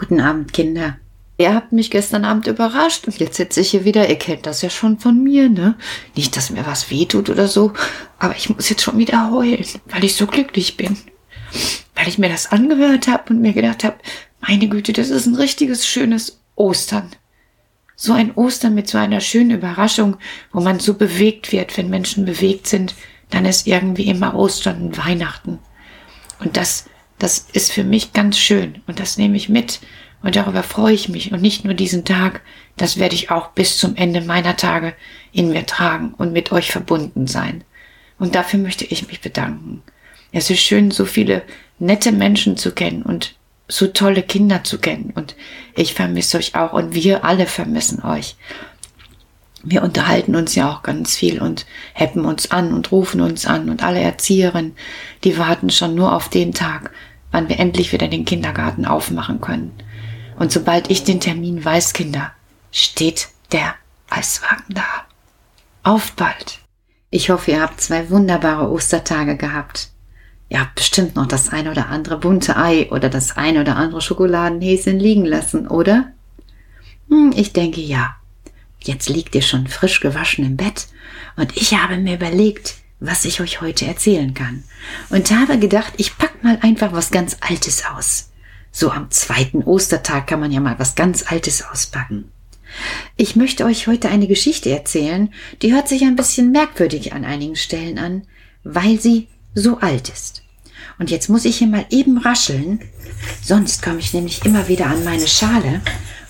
Guten Abend, Kinder. Ihr habt mich gestern Abend überrascht und jetzt sitze ich hier wieder. Ihr kennt das ja schon von mir, ne? Nicht, dass mir was wehtut oder so, aber ich muss jetzt schon wieder heulen, weil ich so glücklich bin. Weil ich mir das angehört habe und mir gedacht habe, meine Güte, das ist ein richtiges schönes Ostern. So ein Ostern mit so einer schönen Überraschung, wo man so bewegt wird, wenn Menschen bewegt sind, dann ist irgendwie immer Ostern und Weihnachten. Und das, das ist für mich ganz schön und das nehme ich mit und darüber freue ich mich und nicht nur diesen Tag, das werde ich auch bis zum Ende meiner Tage in mir tragen und mit euch verbunden sein. Und dafür möchte ich mich bedanken. Es ist schön, so viele nette Menschen zu kennen und so tolle Kinder zu kennen. Und ich vermisse euch auch und wir alle vermissen euch. Wir unterhalten uns ja auch ganz viel und heppen uns an und rufen uns an und alle Erzieherinnen, die warten schon nur auf den Tag, wann wir endlich wieder den Kindergarten aufmachen können. Und sobald ich den Termin weiß, Kinder, steht der Eiswagen da. Auf bald. Ich hoffe, ihr habt zwei wunderbare Ostertage gehabt. Ihr habt bestimmt noch das ein oder andere bunte Ei oder das ein oder andere Schokoladenhäschen liegen lassen, oder? Hm, ich denke ja. Jetzt liegt ihr schon frisch gewaschen im Bett und ich habe mir überlegt, was ich euch heute erzählen kann und habe gedacht, ich pack mal einfach was ganz Altes aus. So am zweiten Ostertag kann man ja mal was ganz Altes auspacken. Ich möchte euch heute eine Geschichte erzählen, die hört sich ein bisschen merkwürdig an einigen Stellen an, weil sie so alt ist. Und jetzt muss ich hier mal eben rascheln, sonst komme ich nämlich immer wieder an meine Schale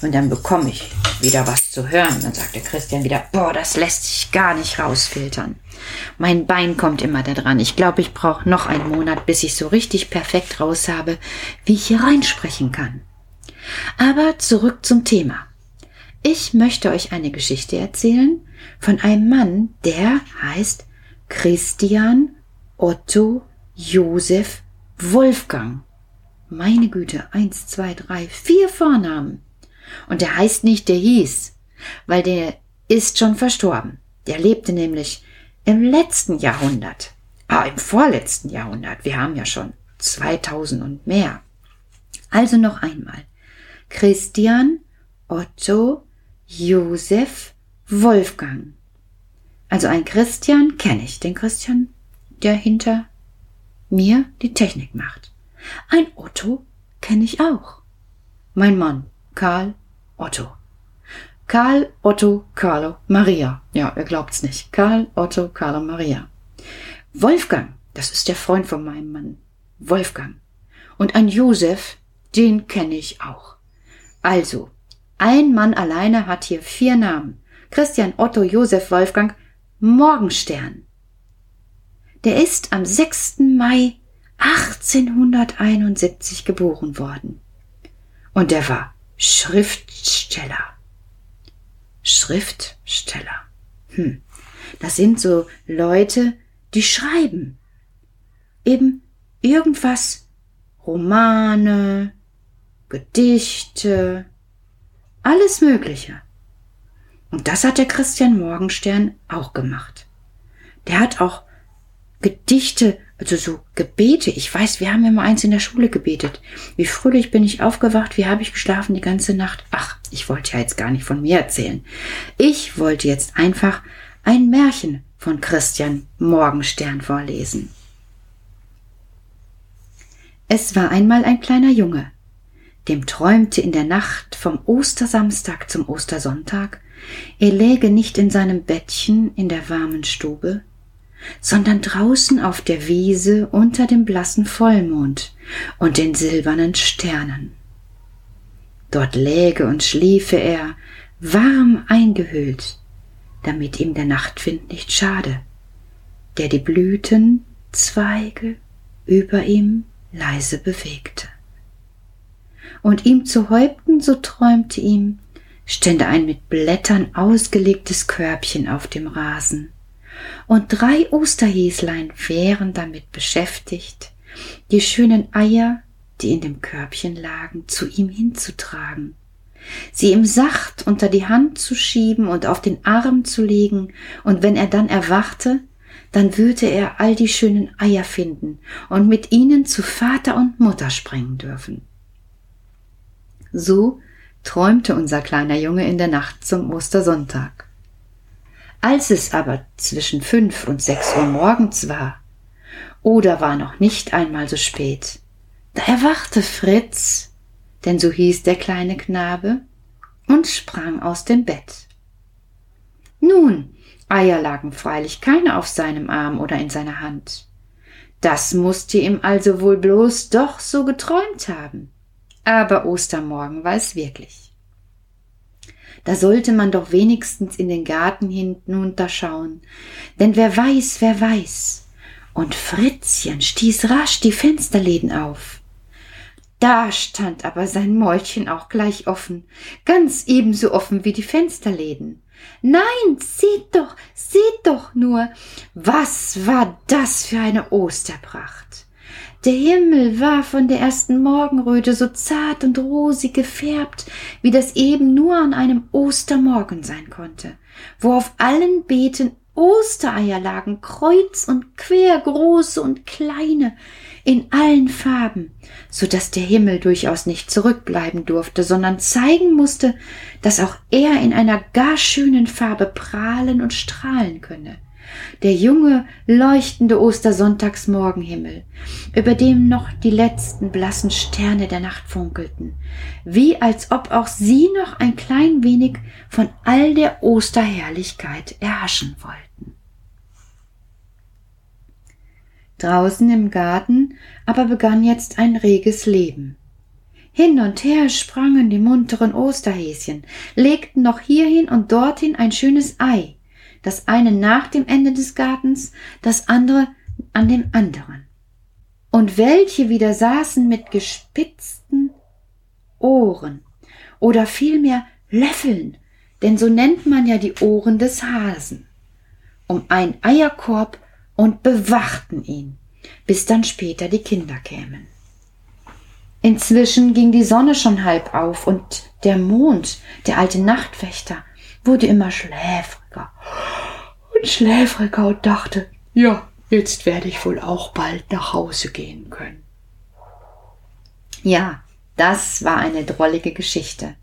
und dann bekomme ich wieder was zu hören. Dann sagt der Christian wieder, boah, das lässt sich gar nicht rausfiltern. Mein Bein kommt immer da dran. Ich glaube, ich brauche noch einen Monat, bis ich so richtig perfekt raus habe, wie ich hier reinsprechen kann. Aber zurück zum Thema. Ich möchte euch eine Geschichte erzählen von einem Mann, der heißt Christian Otto Josef Wolfgang. Meine Güte, eins, zwei, drei, vier Vornamen. Und der heißt nicht, der hieß, weil der ist schon verstorben. Der lebte nämlich im letzten Jahrhundert. Ah, im vorletzten Jahrhundert. Wir haben ja schon 2000 und mehr. Also noch einmal. Christian Otto Josef Wolfgang. Also ein Christian kenne ich, den Christian der hinter mir die Technik macht. Ein Otto kenne ich auch. Mein Mann, Karl Otto. Karl Otto Carlo Maria. Ja, ihr glaubt's nicht. Karl Otto Carlo Maria. Wolfgang, das ist der Freund von meinem Mann. Wolfgang. Und ein Josef, den kenne ich auch. Also, ein Mann alleine hat hier vier Namen. Christian Otto Josef Wolfgang Morgenstern. Der ist am 6. Mai 1871 geboren worden. Und der war Schriftsteller. Schriftsteller. Hm. Das sind so Leute, die schreiben. Eben irgendwas. Romane, Gedichte, alles Mögliche. Und das hat der Christian Morgenstern auch gemacht. Der hat auch Gedichte, also so Gebete. Ich weiß, wir haben immer eins in der Schule gebetet. Wie fröhlich bin ich aufgewacht, wie habe ich geschlafen die ganze Nacht. Ach, ich wollte ja jetzt gar nicht von mir erzählen. Ich wollte jetzt einfach ein Märchen von Christian Morgenstern vorlesen. Es war einmal ein kleiner Junge, dem träumte in der Nacht vom Ostersamstag zum Ostersonntag, er läge nicht in seinem Bettchen in der warmen Stube, sondern draußen auf der Wiese unter dem blassen Vollmond und den silbernen Sternen. Dort läge und schliefe er, warm eingehüllt, damit ihm der Nachtwind nicht schade, der die Blütenzweige über ihm leise bewegte. Und ihm zu Häupten, so träumte ihm, stände ein mit Blättern ausgelegtes Körbchen auf dem Rasen, und drei Osterhäslein wären damit beschäftigt, die schönen Eier, die in dem Körbchen lagen, zu ihm hinzutragen, sie ihm sacht unter die Hand zu schieben und auf den Arm zu legen, und wenn er dann erwachte, dann würde er all die schönen Eier finden und mit ihnen zu Vater und Mutter springen dürfen. So träumte unser kleiner Junge in der Nacht zum Ostersonntag. Als es aber zwischen fünf und sechs Uhr morgens war, oder war noch nicht einmal so spät, da erwachte Fritz, denn so hieß der kleine Knabe, und sprang aus dem Bett. Nun, Eier lagen freilich keine auf seinem Arm oder in seiner Hand. Das musste ihm also wohl bloß doch so geträumt haben. Aber Ostermorgen war es wirklich. Da sollte man doch wenigstens in den Garten hinunterschauen, denn wer weiß, wer weiß. Und Fritzchen stieß rasch die Fensterläden auf. Da stand aber sein Mäulchen auch gleich offen, ganz ebenso offen wie die Fensterläden. Nein, seht doch, seht doch nur, was war das für eine Osterpracht. Der Himmel war von der ersten Morgenröte so zart und rosig gefärbt, wie das eben nur an einem Ostermorgen sein konnte, wo auf allen Beeten Ostereier lagen, kreuz und quer, große und kleine, in allen Farben, so dass der Himmel durchaus nicht zurückbleiben durfte, sondern zeigen musste, dass auch er in einer gar schönen Farbe prahlen und strahlen könne. Der junge, leuchtende Ostersonntagsmorgenhimmel, über dem noch die letzten blassen Sterne der Nacht funkelten, wie als ob auch sie noch ein klein wenig von all der Osterherrlichkeit erhaschen wollten. Draußen im Garten aber begann jetzt ein reges Leben. Hin und her sprangen die munteren Osterhäschen, legten noch hierhin und dorthin ein schönes Ei, das eine nach dem Ende des Gartens, das andere an dem anderen. Und welche wieder saßen mit gespitzten Ohren oder vielmehr Löffeln, denn so nennt man ja die Ohren des Hasen, um einen Eierkorb und bewachten ihn, bis dann später die Kinder kämen. Inzwischen ging die Sonne schon halb auf und der Mond, der alte Nachtwächter, wurde immer schläfriger und schläfriger und dachte, ja, jetzt werde ich wohl auch bald nach Hause gehen können. Ja, das war eine drollige Geschichte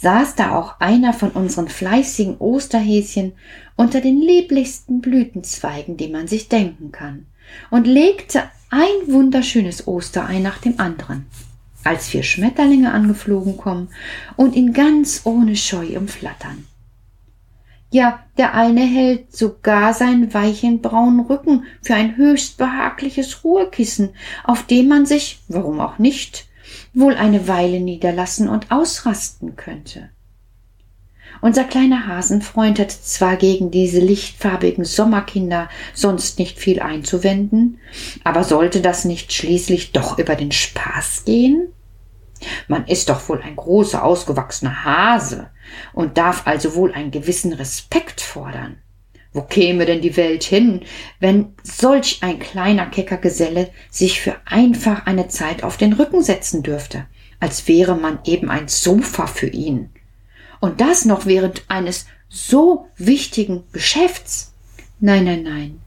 saß da auch einer von unseren fleißigen Osterhäschen unter den lieblichsten Blütenzweigen, die man sich denken kann, und legte ein wunderschönes Osterei nach dem anderen, als vier Schmetterlinge angeflogen kommen und ihn ganz ohne Scheu umflattern. Ja, der eine hält sogar seinen weichen braunen Rücken für ein höchst behagliches Ruhekissen, auf dem man sich, warum auch nicht, wohl eine Weile niederlassen und ausrasten könnte. Unser kleiner Hasenfreund hat zwar gegen diese lichtfarbigen Sommerkinder sonst nicht viel einzuwenden, aber sollte das nicht schließlich doch über den Spaß gehen? Man ist doch wohl ein großer, ausgewachsener Hase und darf also wohl einen gewissen Respekt fordern. Wo käme denn die Welt hin, wenn solch ein kleiner kecker Geselle sich für einfach eine Zeit auf den Rücken setzen dürfte, als wäre man eben ein Sofa für ihn? Und das noch während eines so wichtigen Geschäfts? Nein, nein, nein.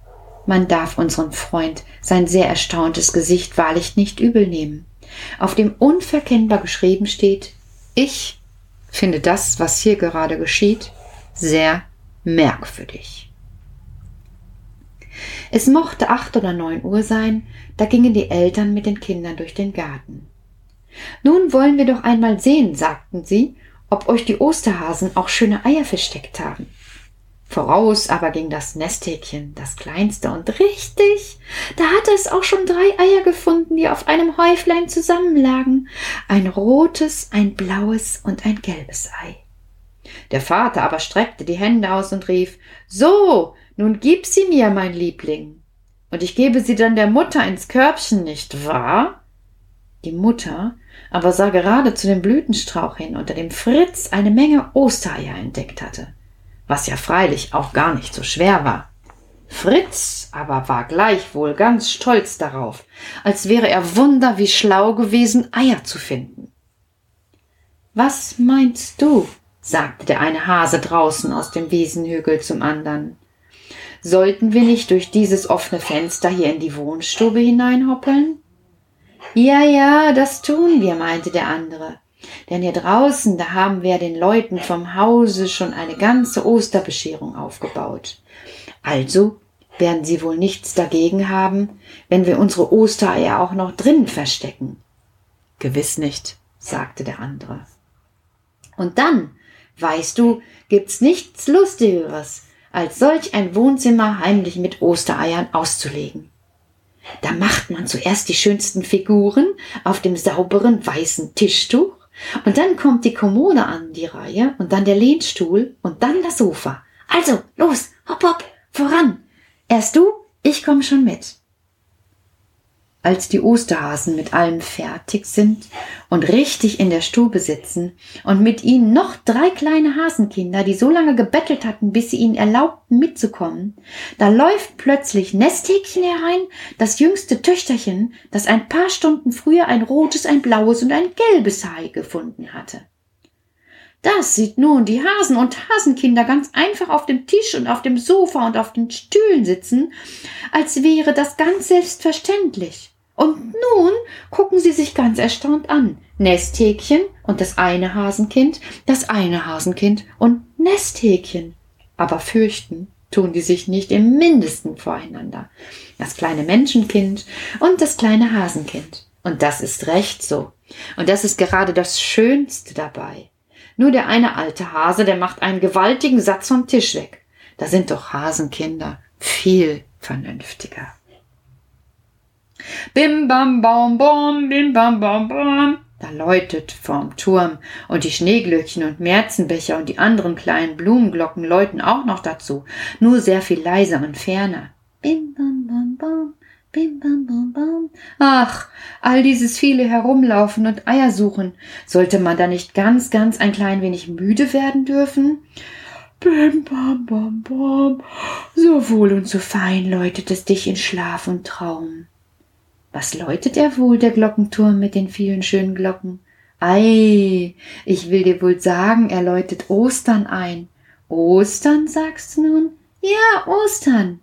Man darf unseren Freund sein sehr erstauntes Gesicht wahrlich nicht übel nehmen. Auf dem unverkennbar geschrieben steht, ich finde das, was hier gerade geschieht, sehr merkwürdig. Es mochte acht oder neun Uhr sein, da gingen die Eltern mit den Kindern durch den Garten. Nun wollen wir doch einmal sehen, sagten sie, ob euch die Osterhasen auch schöne Eier versteckt haben. Voraus aber ging das Nesthäkchen, das kleinste, und richtig, da hatte es auch schon drei Eier gefunden, die auf einem Häuflein zusammenlagen, ein rotes, ein blaues und ein gelbes Ei. Der Vater aber streckte die Hände aus und rief So, nun gib sie mir, mein Liebling, und ich gebe sie dann der Mutter ins Körbchen, nicht wahr? Die Mutter aber sah gerade zu dem Blütenstrauch hin, unter dem Fritz eine Menge Ostereier entdeckt hatte, was ja freilich auch gar nicht so schwer war. Fritz aber war gleichwohl ganz stolz darauf, als wäre er wunder wie schlau gewesen, Eier zu finden. Was meinst du? sagte der eine Hase draußen aus dem Wiesenhügel zum andern. Sollten wir nicht durch dieses offene Fenster hier in die Wohnstube hineinhoppeln? Ja, ja, das tun wir, meinte der andere. Denn hier draußen, da haben wir den Leuten vom Hause schon eine ganze Osterbescherung aufgebaut. Also werden sie wohl nichts dagegen haben, wenn wir unsere Ostereier auch noch drinnen verstecken. Gewiss nicht, sagte der andere. Und dann, weißt du, gibt's nichts Lustigeres, als solch ein Wohnzimmer heimlich mit Ostereiern auszulegen. Da macht man zuerst die schönsten Figuren auf dem sauberen weißen Tischtuch und dann kommt die Kommode an die Reihe und dann der Lehnstuhl und dann das Sofa. Also, los, hopp, hopp, voran. Erst du, ich komm schon mit als die Osterhasen mit allem fertig sind und richtig in der Stube sitzen und mit ihnen noch drei kleine Hasenkinder, die so lange gebettelt hatten, bis sie ihnen erlaubten mitzukommen, da läuft plötzlich Nesthäkchen herein, das jüngste Töchterchen, das ein paar Stunden früher ein rotes, ein blaues und ein gelbes Hai gefunden hatte. Das sieht nun die Hasen und Hasenkinder ganz einfach auf dem Tisch und auf dem Sofa und auf den Stühlen sitzen, als wäre das ganz selbstverständlich. Und nun gucken sie sich ganz erstaunt an. Nesthäkchen und das eine Hasenkind, das eine Hasenkind und Nesthäkchen. Aber fürchten tun die sich nicht im mindesten voreinander. Das kleine Menschenkind und das kleine Hasenkind. Und das ist recht so. Und das ist gerade das Schönste dabei. Nur der eine alte Hase, der macht einen gewaltigen Satz vom Tisch weg. Da sind doch Hasenkinder viel vernünftiger. Bim bam baum bom, bim bam baum bom. Da läutet vorm Turm und die Schneeglöckchen und Märzenbecher und die anderen kleinen Blumenglocken läuten auch noch dazu, nur sehr viel leiser und ferner. Bim bam bam bom, bim bam bam bam. Ach, all dieses viele Herumlaufen und Eier suchen, sollte man da nicht ganz, ganz ein klein wenig müde werden dürfen? Bim bam bam bam, so wohl und so fein läutet es dich in Schlaf und Traum. Was läutet er wohl, der Glockenturm mit den vielen schönen Glocken? Ei, ich will dir wohl sagen, er läutet Ostern ein. Ostern, sagst du nun? Ja, Ostern.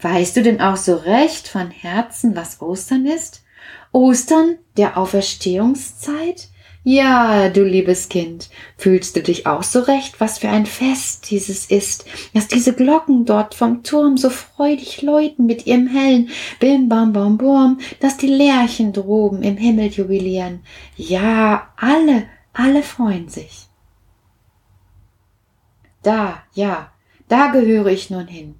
Weißt du denn auch so recht von Herzen, was Ostern ist? Ostern, der Auferstehungszeit? Ja, du liebes Kind, fühlst du dich auch so recht, was für ein Fest dieses ist, dass diese Glocken dort vom Turm so freudig läuten mit ihrem hellen Bim bam bam bum, dass die Lerchen droben im Himmel jubilieren. Ja, alle, alle freuen sich. Da, ja, da gehöre ich nun hin.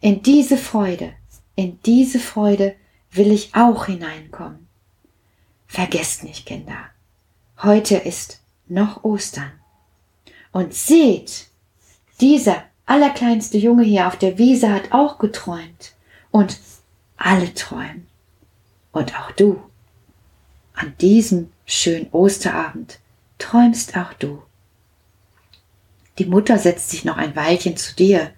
In diese Freude, in diese Freude will ich auch hineinkommen. Vergesst nicht, Kinder Heute ist noch Ostern. Und seht, dieser allerkleinste Junge hier auf der Wiese hat auch geträumt. Und alle träumen. Und auch du. An diesem schönen Osterabend träumst auch du. Die Mutter setzt sich noch ein Weilchen zu dir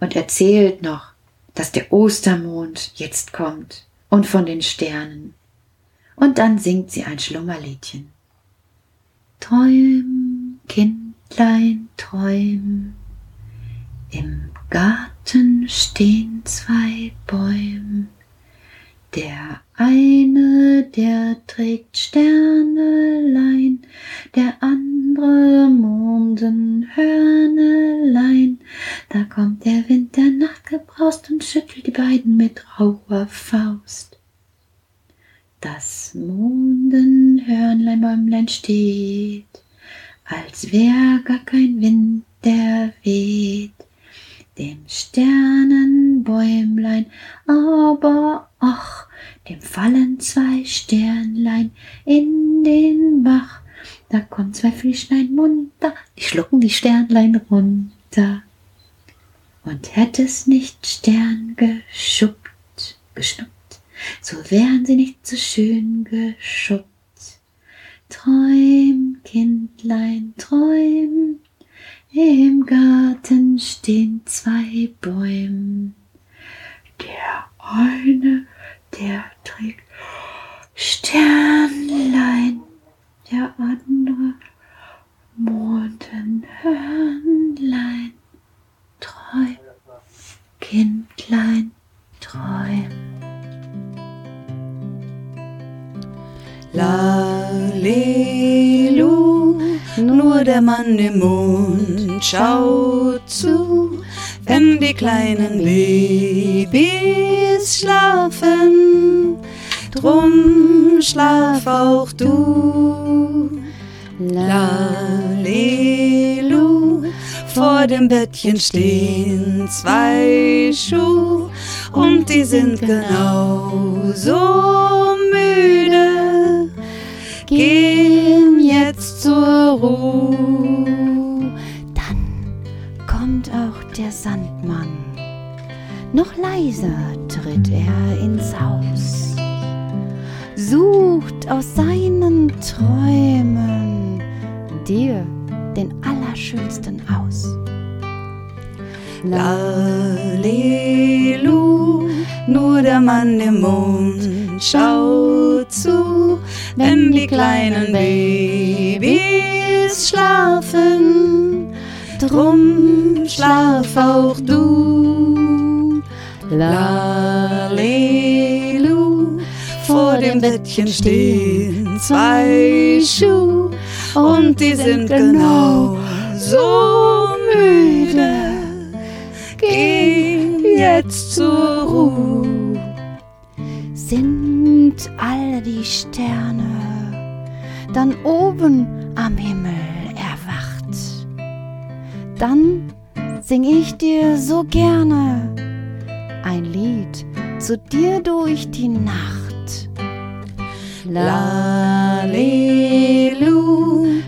und erzählt noch, dass der Ostermond jetzt kommt und von den Sternen. Und dann singt sie ein Schlummerliedchen. Träum, Kindlein, träum. Im Garten stehen zwei Bäume. Der eine, der trägt Sternelein, der andere Mondenhörnelein. Da kommt der Wind der Nacht gebraust und schüttelt die beiden mit rauer Faust. Das Mondenhörnlein steht, als wär gar kein Wind, der weht. Dem Sternenbäumlein, aber ach, dem fallen zwei Sternlein in den Bach. Da kommen zwei Fischlein munter, die schlucken die Sternlein runter. Und hätt es nicht Stern geschuppt, geschnuppt, so wären sie nicht so schön geschuppt. Träum, Kindlein, träum, im Garten stehen zwei Bäume. Der eine, der schaut zu, wenn die kleinen Babys schlafen. Drum schlaf auch du. Lalelu, vor dem Bettchen stehen zwei Schuhe und die sind genauso müde. Gehen jetzt zur Ruhe. Noch leiser tritt er ins Haus, sucht aus seinen Träumen dir den Allerschönsten aus. Lalelu, nur der Mann im Mond schaut zu, wenn die kleinen Babys schlafen. Drum schlaf auch du. Lalelu, vor dem Bettchen stehen zwei Schuhe und die sind genau so müde. Geh jetzt zur Ruhe. Sind all die Sterne dann oben am Himmel erwacht, dann sing ich dir so gerne zu dir durch die Nacht. Lalelu,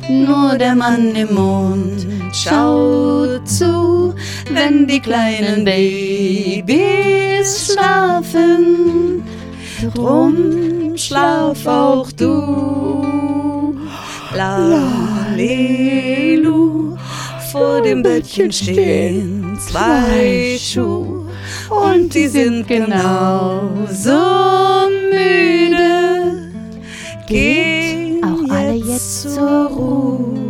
nur der Mann im Mond schaut zu, wenn die kleinen Babys schlafen. Drum schlaf auch du. Lalelu, vor dem Bettchen stehen zwei Schuhe und die sind genauso müde. Gehen auch alle jetzt zur Ruhe.